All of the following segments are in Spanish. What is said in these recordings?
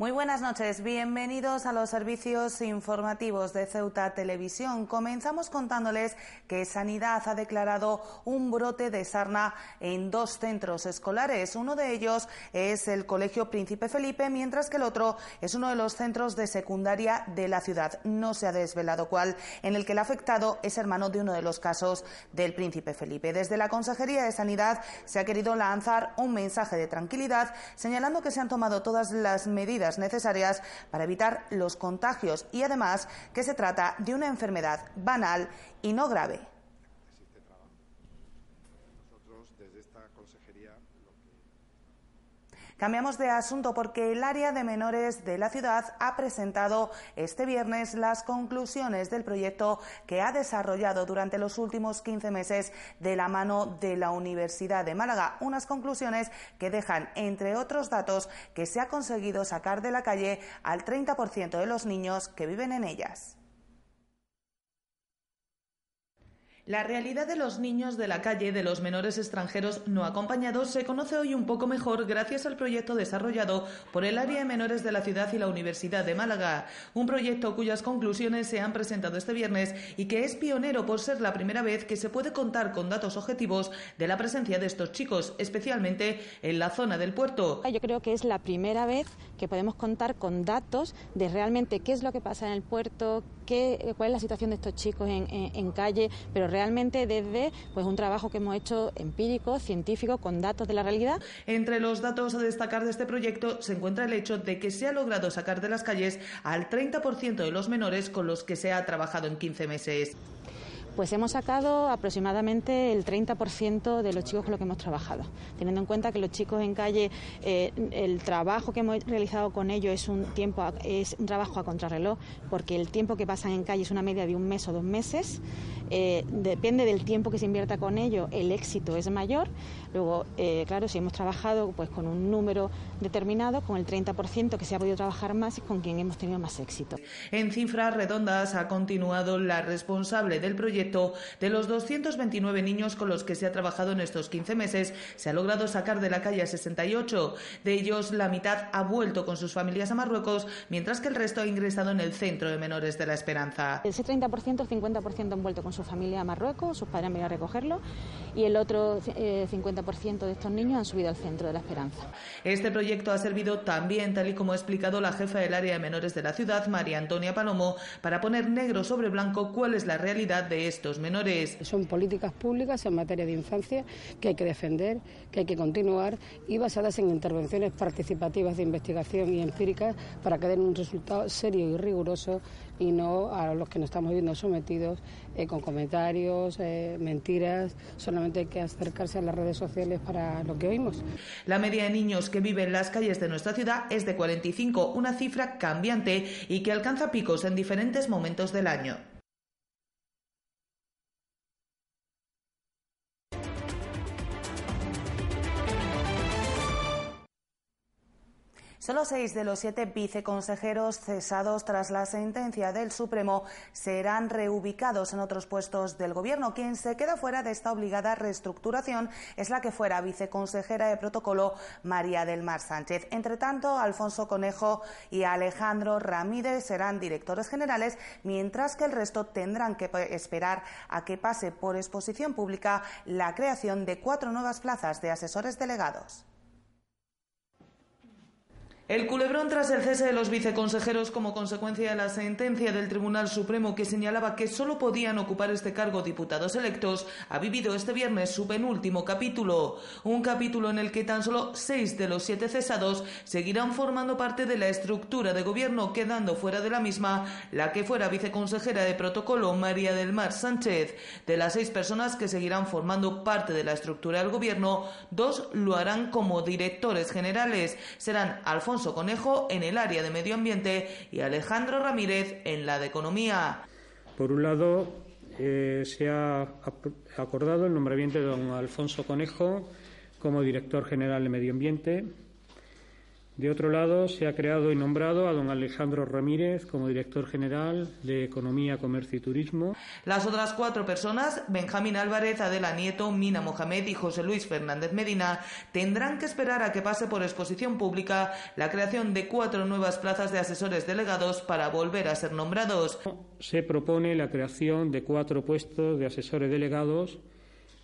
Muy buenas noches, bienvenidos a los servicios informativos de Ceuta Televisión. Comenzamos contándoles que Sanidad ha declarado un brote de sarna en dos centros escolares. Uno de ellos es el Colegio Príncipe Felipe, mientras que el otro es uno de los centros de secundaria de la ciudad. No se ha desvelado cuál, en el que el afectado es hermano de uno de los casos del Príncipe Felipe. Desde la Consejería de Sanidad se ha querido lanzar un mensaje de tranquilidad, señalando que se han tomado todas las medidas necesarias para evitar los contagios y además que se trata de una enfermedad banal y no grave. Cambiamos de asunto porque el área de menores de la ciudad ha presentado este viernes las conclusiones del proyecto que ha desarrollado durante los últimos 15 meses de la mano de la Universidad de Málaga. Unas conclusiones que dejan, entre otros datos, que se ha conseguido sacar de la calle al 30% de los niños que viven en ellas. La realidad de los niños de la calle, de los menores extranjeros no acompañados, se conoce hoy un poco mejor gracias al proyecto desarrollado por el área de menores de la ciudad y la Universidad de Málaga. Un proyecto cuyas conclusiones se han presentado este viernes y que es pionero por ser la primera vez que se puede contar con datos objetivos de la presencia de estos chicos, especialmente en la zona del puerto. Yo creo que es la primera vez que podemos contar con datos de realmente qué es lo que pasa en el puerto, qué, cuál es la situación de estos chicos en, en calle, pero realmente realmente desde pues, un trabajo que hemos hecho empírico, científico, con datos de la realidad. Entre los datos a destacar de este proyecto se encuentra el hecho de que se ha logrado sacar de las calles al 30% de los menores con los que se ha trabajado en 15 meses. Pues hemos sacado aproximadamente el 30% de los chicos con los que hemos trabajado, teniendo en cuenta que los chicos en calle, eh, el trabajo que hemos realizado con ellos es un tiempo, es un trabajo a contrarreloj, porque el tiempo que pasan en calle es una media de un mes o dos meses. Eh, depende del tiempo que se invierta con ellos, el éxito es mayor. Luego, eh, claro, si hemos trabajado pues con un número determinado, con el 30% que se ha podido trabajar más y con quien hemos tenido más éxito. En cifras redondas ha continuado la responsable del proyecto de los 229 niños con los que se ha trabajado en estos 15 meses. Se ha logrado sacar de la calle a 68. De ellos, la mitad ha vuelto con sus familias a Marruecos, mientras que el resto ha ingresado en el Centro de Menores de la Esperanza. Ese 30%, el 50% han vuelto con su familia a Marruecos, sus padres han venido a recogerlo, y el otro 50% eh, de estos niños han subido al Centro de la Esperanza. Este proyecto ha servido también, tal y como ha explicado la jefa del área de menores de la ciudad, María Antonia Palomo, para poner negro sobre blanco cuál es la realidad de estos menores. Son políticas públicas en materia de infancia que hay que defender, que hay que continuar y basadas en intervenciones participativas de investigación y empíricas para que den un resultado serio y riguroso y no a los que nos estamos viendo sometidos eh, con comentarios, eh, mentiras. Solamente hay que acercarse a las redes sociales para lo que oímos. La media de niños que viven en las calles de nuestra ciudad es de 45, una cifra cambiante y que alcanza picos en diferentes momentos del año. Solo seis de los siete viceconsejeros cesados tras la sentencia del Supremo serán reubicados en otros puestos del Gobierno. Quien se queda fuera de esta obligada reestructuración es la que fuera viceconsejera de protocolo María del Mar Sánchez. Entre tanto, Alfonso Conejo y Alejandro Ramírez serán directores generales, mientras que el resto tendrán que esperar a que pase por exposición pública la creación de cuatro nuevas plazas de asesores delegados. El culebrón tras el cese de los viceconsejeros como consecuencia de la sentencia del Tribunal Supremo que señalaba que solo podían ocupar este cargo diputados electos ha vivido este viernes su penúltimo capítulo. Un capítulo en el que tan solo seis de los siete cesados seguirán formando parte de la estructura de gobierno, quedando fuera de la misma la que fuera viceconsejera de protocolo María del Mar Sánchez. De las seis personas que seguirán formando parte de la estructura del gobierno, dos lo harán como directores generales. Serán Alfonso Conejo en el área de medio ambiente y Alejandro Ramírez en la de economía. Por un lado, eh, se ha acordado el nombramiento de don Alfonso Conejo como director general de medio ambiente. De otro lado, se ha creado y nombrado a don Alejandro Ramírez como director general de Economía, Comercio y Turismo. Las otras cuatro personas, Benjamín Álvarez, Adela Nieto, Mina Mohamed y José Luis Fernández Medina, tendrán que esperar a que pase por exposición pública la creación de cuatro nuevas plazas de asesores delegados para volver a ser nombrados. Se propone la creación de cuatro puestos de asesores delegados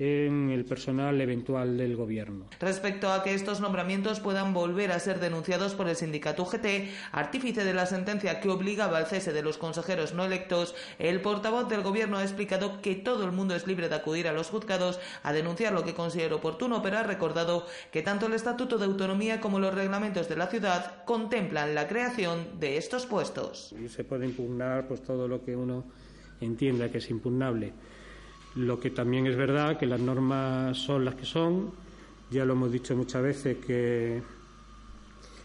en el personal eventual del Gobierno. Respecto a que estos nombramientos puedan volver a ser denunciados por el sindicato UGT, artífice de la sentencia que obligaba al cese de los consejeros no electos, el portavoz del Gobierno ha explicado que todo el mundo es libre de acudir a los juzgados a denunciar lo que considere oportuno, pero ha recordado que tanto el Estatuto de Autonomía como los reglamentos de la ciudad contemplan la creación de estos puestos. Y se puede impugnar pues todo lo que uno entienda que es impugnable. Lo que también es verdad que las normas son las que son. Ya lo hemos dicho muchas veces que,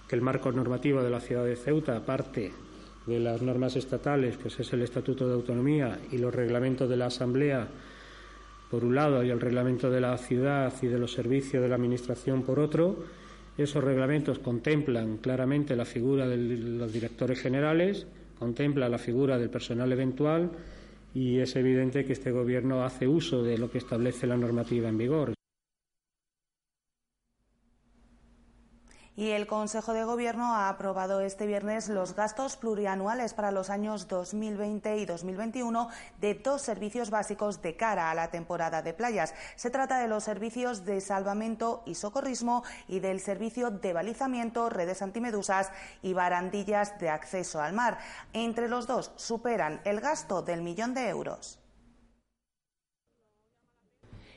que el marco normativo de la ciudad de Ceuta, aparte de las normas estatales, pues es el Estatuto de Autonomía y los reglamentos de la Asamblea, por un lado, y el reglamento de la ciudad y de los servicios de la Administración, por otro. Esos reglamentos contemplan claramente la figura de los directores generales, contempla la figura del personal eventual y es evidente que este Gobierno hace uso de lo que establece la normativa en vigor. Y el Consejo de Gobierno ha aprobado este viernes los gastos plurianuales para los años 2020 y 2021 de dos servicios básicos de cara a la temporada de playas. Se trata de los servicios de salvamento y socorrismo y del servicio de balizamiento, redes antimedusas y barandillas de acceso al mar. Entre los dos superan el gasto del millón de euros.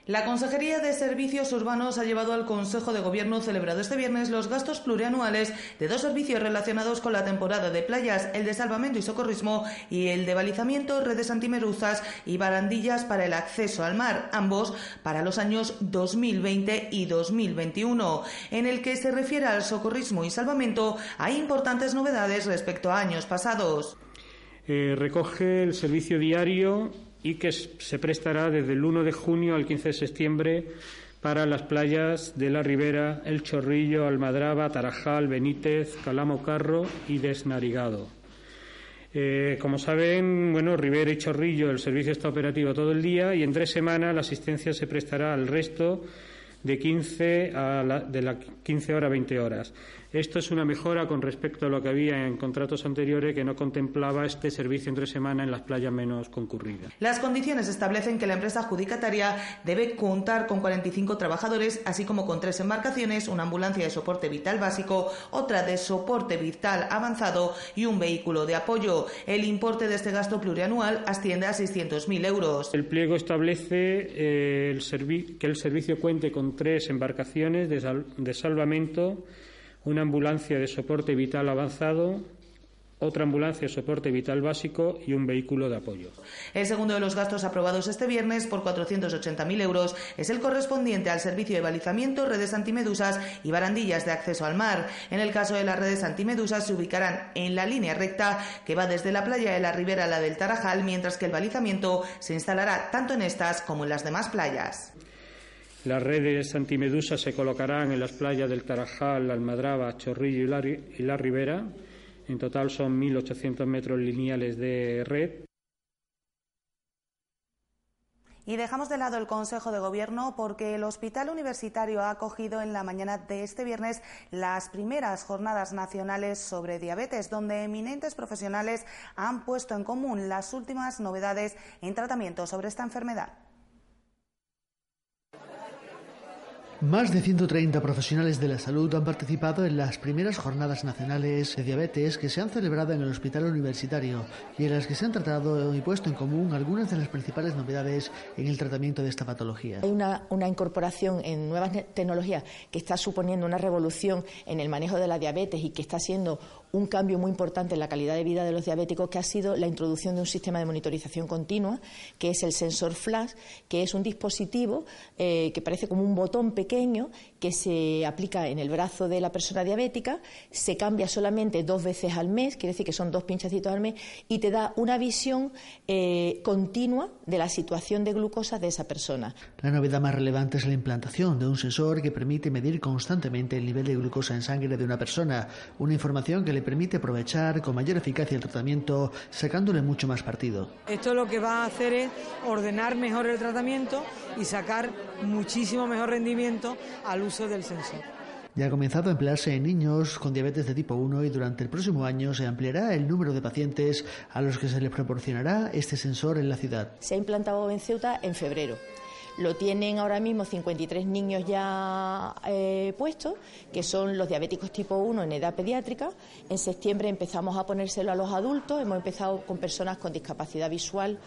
La Consejería de Servicios Urbanos ha llevado al Consejo de Gobierno celebrado este viernes los gastos plurianuales de dos servicios relacionados con la temporada de playas, el de salvamento y socorrismo y el de balizamiento, redes antimeruzas y barandillas para el acceso al mar, ambos para los años 2020 y 2021. En el que se refiere al socorrismo y salvamento, hay importantes novedades respecto a años pasados. Eh, recoge el servicio diario y que se prestará desde el 1 de junio al 15 de septiembre para las playas de la Ribera, El Chorrillo, Almadraba, Tarajal, Benítez, Calamo Carro y Desnarigado. Eh, como saben, bueno, Ribera y Chorrillo, el servicio está operativo todo el día y en tres semanas la asistencia se prestará al resto de 15 a de las 15 horas a 20 horas. Esto es una mejora con respecto a lo que había en contratos anteriores que no contemplaba este servicio entre semana en las playas menos concurridas. Las condiciones establecen que la empresa adjudicataria debe contar con 45 trabajadores, así como con tres embarcaciones, una ambulancia de soporte vital básico, otra de soporte vital avanzado y un vehículo de apoyo. El importe de este gasto plurianual asciende a 600.000 euros. El pliego establece eh, que el servicio cuente con tres embarcaciones de salvamento una ambulancia de soporte vital avanzado, otra ambulancia de soporte vital básico y un vehículo de apoyo. El segundo de los gastos aprobados este viernes por 480.000 euros es el correspondiente al servicio de balizamiento, redes antimedusas y barandillas de acceso al mar. En el caso de las redes antimedusas se ubicarán en la línea recta que va desde la playa de la Ribera a la del Tarajal, mientras que el balizamiento se instalará tanto en estas como en las demás playas. Las redes antimedusas se colocarán en las playas del Tarajal, Almadraba, Chorrillo y la, Ribera. En total son 1.800 metros lineales de red. Y dejamos de lado el Consejo de Gobierno porque el Hospital Universitario ha acogido en la mañana de este viernes las primeras jornadas nacionales sobre diabetes, donde eminentes profesionales han puesto en común las últimas novedades en tratamiento sobre esta enfermedad. Más de 130 profesionales de la salud han participado en las primeras jornadas nacionales de diabetes que se han celebrado en el Hospital Universitario y en las que se han tratado y puesto en común algunas de las principales novedades en el tratamiento de esta patología. Hay una, una incorporación en nuevas tecnologías que está suponiendo una revolución en el manejo de la diabetes y que está siendo un cambio muy importante en la calidad de vida de los diabéticos, que ha sido la introducción de un sistema de monitorización continua, que es el sensor flash, que es un dispositivo eh, que parece como un botón pequeño que se aplica en el brazo de la persona diabética, se cambia solamente dos veces al mes, quiere decir que son dos pinchacitos al mes, y te da una visión eh, continua de la situación de glucosa de esa persona. La novedad más relevante es la implantación de un sensor que permite medir constantemente el nivel de glucosa en sangre de una persona, una información que le permite aprovechar con mayor eficacia el tratamiento, sacándole mucho más partido. Esto lo que va a hacer es ordenar mejor el tratamiento y sacar muchísimo mejor rendimiento al uso del sensor. Ya ha comenzado a emplearse en niños con diabetes de tipo 1 y durante el próximo año se ampliará el número de pacientes a los que se les proporcionará este sensor en la ciudad. Se ha implantado en Ceuta en febrero. Lo tienen ahora mismo 53 niños ya eh, puestos, que son los diabéticos tipo 1 en edad pediátrica. En septiembre empezamos a ponérselo a los adultos. Hemos empezado con personas con discapacidad visual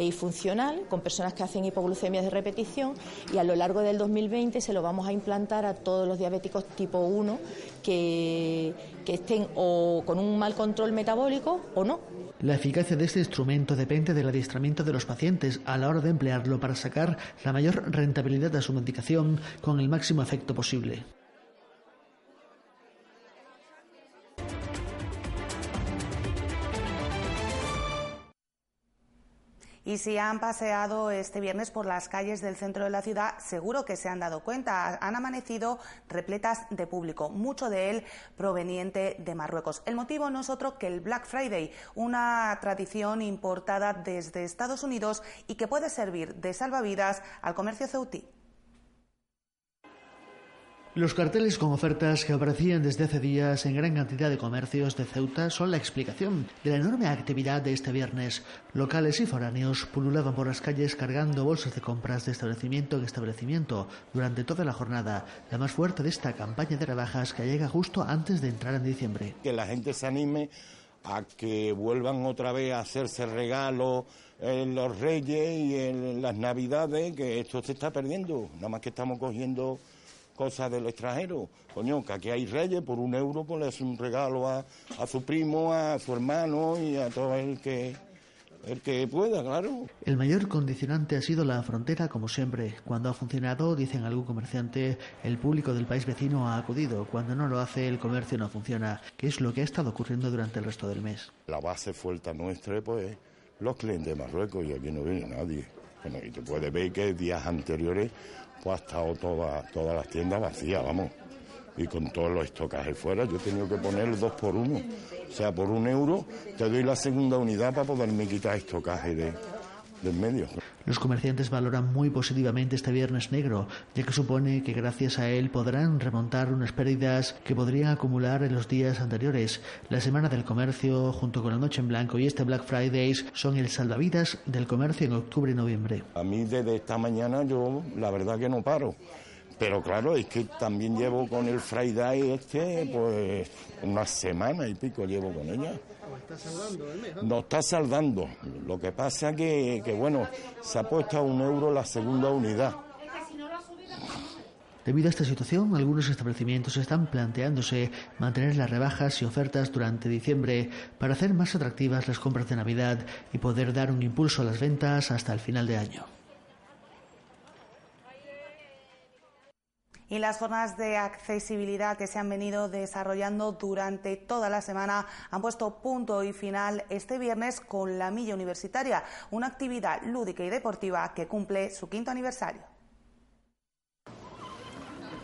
y funcional, con personas que hacen hipoglucemias de repetición y a lo largo del 2020 se lo vamos a implantar a todos los diabéticos tipo 1 que, que estén o con un mal control metabólico o no. La eficacia de este instrumento depende del adiestramiento de los pacientes a la hora de emplearlo para sacar la mayor rentabilidad de su medicación con el máximo efecto posible. Y si han paseado este viernes por las calles del centro de la ciudad, seguro que se han dado cuenta. Han amanecido repletas de público, mucho de él proveniente de Marruecos. El motivo no es otro que el Black Friday, una tradición importada desde Estados Unidos y que puede servir de salvavidas al comercio ceutí. Los carteles con ofertas que aparecían desde hace días en gran cantidad de comercios de Ceuta son la explicación de la enorme actividad de este viernes. Locales y foráneos pululaban por las calles cargando bolsas de compras de establecimiento en establecimiento durante toda la jornada, la más fuerte de esta campaña de rebajas que llega justo antes de entrar en diciembre. Que la gente se anime a que vuelvan otra vez a hacerse regalos en los Reyes y en las Navidades, que esto se está perdiendo. Nada más que estamos cogiendo cosas del extranjero. Coño, que aquí hay reyes, por un euro pues le hace un regalo a, a su primo, a su hermano y a todo el que, el que pueda, claro. El mayor condicionante ha sido la frontera, como siempre. Cuando ha funcionado, dicen algún comerciante, el público del país vecino ha acudido. Cuando no lo hace, el comercio no funciona, que es lo que ha estado ocurriendo durante el resto del mes. La base fuerte nuestra, pues, los clientes de Marruecos y aquí no viene nadie. Bueno, y tú puedes ver que días anteriores pues ha estado toda, todas las tiendas vacías, vamos. Y con todos los estocajes fuera, yo he tenido que poner dos por uno. O sea, por un euro te doy la segunda unidad para poderme quitar estocaje de, del medio. Los comerciantes valoran muy positivamente este Viernes Negro, ya que supone que gracias a él podrán remontar unas pérdidas que podrían acumular en los días anteriores. La Semana del Comercio, junto con la Noche en Blanco y este Black Fridays, son el salvavidas del comercio en octubre y noviembre. A mí desde esta mañana yo la verdad que no paro. Pero claro, es que también llevo con el Friday este, pues una semana y pico llevo con ella. No está saldando. Lo que pasa que, que bueno, se ha puesto a un euro la segunda unidad. Debido a esta situación, algunos establecimientos están planteándose mantener las rebajas y ofertas durante diciembre para hacer más atractivas las compras de Navidad y poder dar un impulso a las ventas hasta el final de año. Y las jornadas de accesibilidad que se han venido desarrollando durante toda la semana han puesto punto y final este viernes con la Milla Universitaria, una actividad lúdica y deportiva que cumple su quinto aniversario.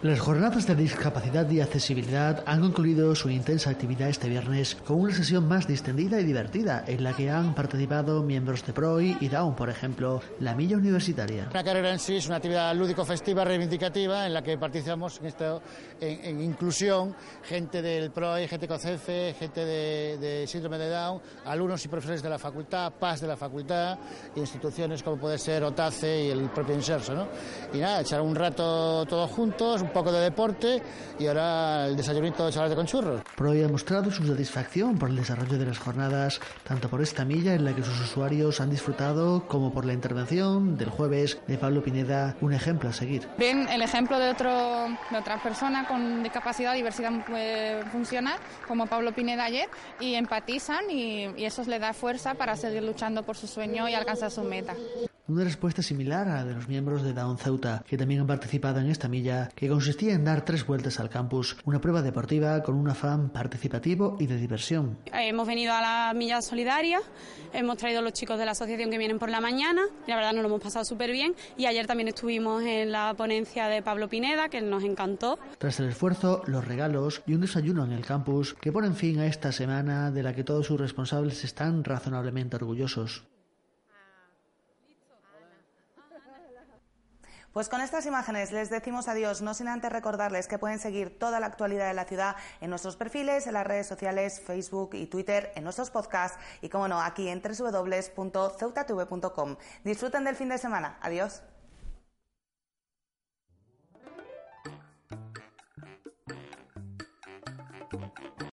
Las jornadas de discapacidad y accesibilidad han concluido su intensa actividad este viernes con una sesión más distendida y divertida en la que han participado miembros de PROI y DAUN, por ejemplo, la Milla Universitaria. La carrera en sí es una actividad lúdico-festiva reivindicativa en la que participamos en, esto, en, en inclusión, gente del PROI, gente con CEFE, gente de, de, síndrome de Down, alumnos y profesores de la facultad, PAS de la facultad, instituciones como puede ser OTACE y el propio Inserso. ¿no? Y nada, echar un rato todos juntos, un poco de deporte y ahora el desayunito de chocolate con churros. Proy ha mostrado su satisfacción por el desarrollo de las jornadas, tanto por esta milla en la que sus usuarios han disfrutado como por la intervención del jueves de Pablo Pineda, un ejemplo a seguir. Ven el ejemplo de, otro, de otras personas con discapacidad, diversidad eh, funcional, como Pablo Pineda ayer, y empatizan y, y eso les da fuerza para seguir luchando por su sueño y alcanzar su meta. Una respuesta similar a la de los miembros de Down Ceuta, que también han participado en esta milla, que consistía en dar tres vueltas al campus, una prueba deportiva con un afán participativo y de diversión. Hemos venido a la milla solidaria, hemos traído a los chicos de la asociación que vienen por la mañana, y la verdad nos lo hemos pasado súper bien, y ayer también estuvimos en la ponencia de Pablo Pineda, que nos encantó. Tras el esfuerzo, los regalos y un desayuno en el campus que ponen fin a esta semana de la que todos sus responsables están razonablemente orgullosos. Pues con estas imágenes les decimos adiós, no sin antes recordarles que pueden seguir toda la actualidad de la ciudad en nuestros perfiles, en las redes sociales, Facebook y Twitter, en nuestros podcasts y, como no, aquí en www.ceutatv.com. Disfruten del fin de semana. Adiós.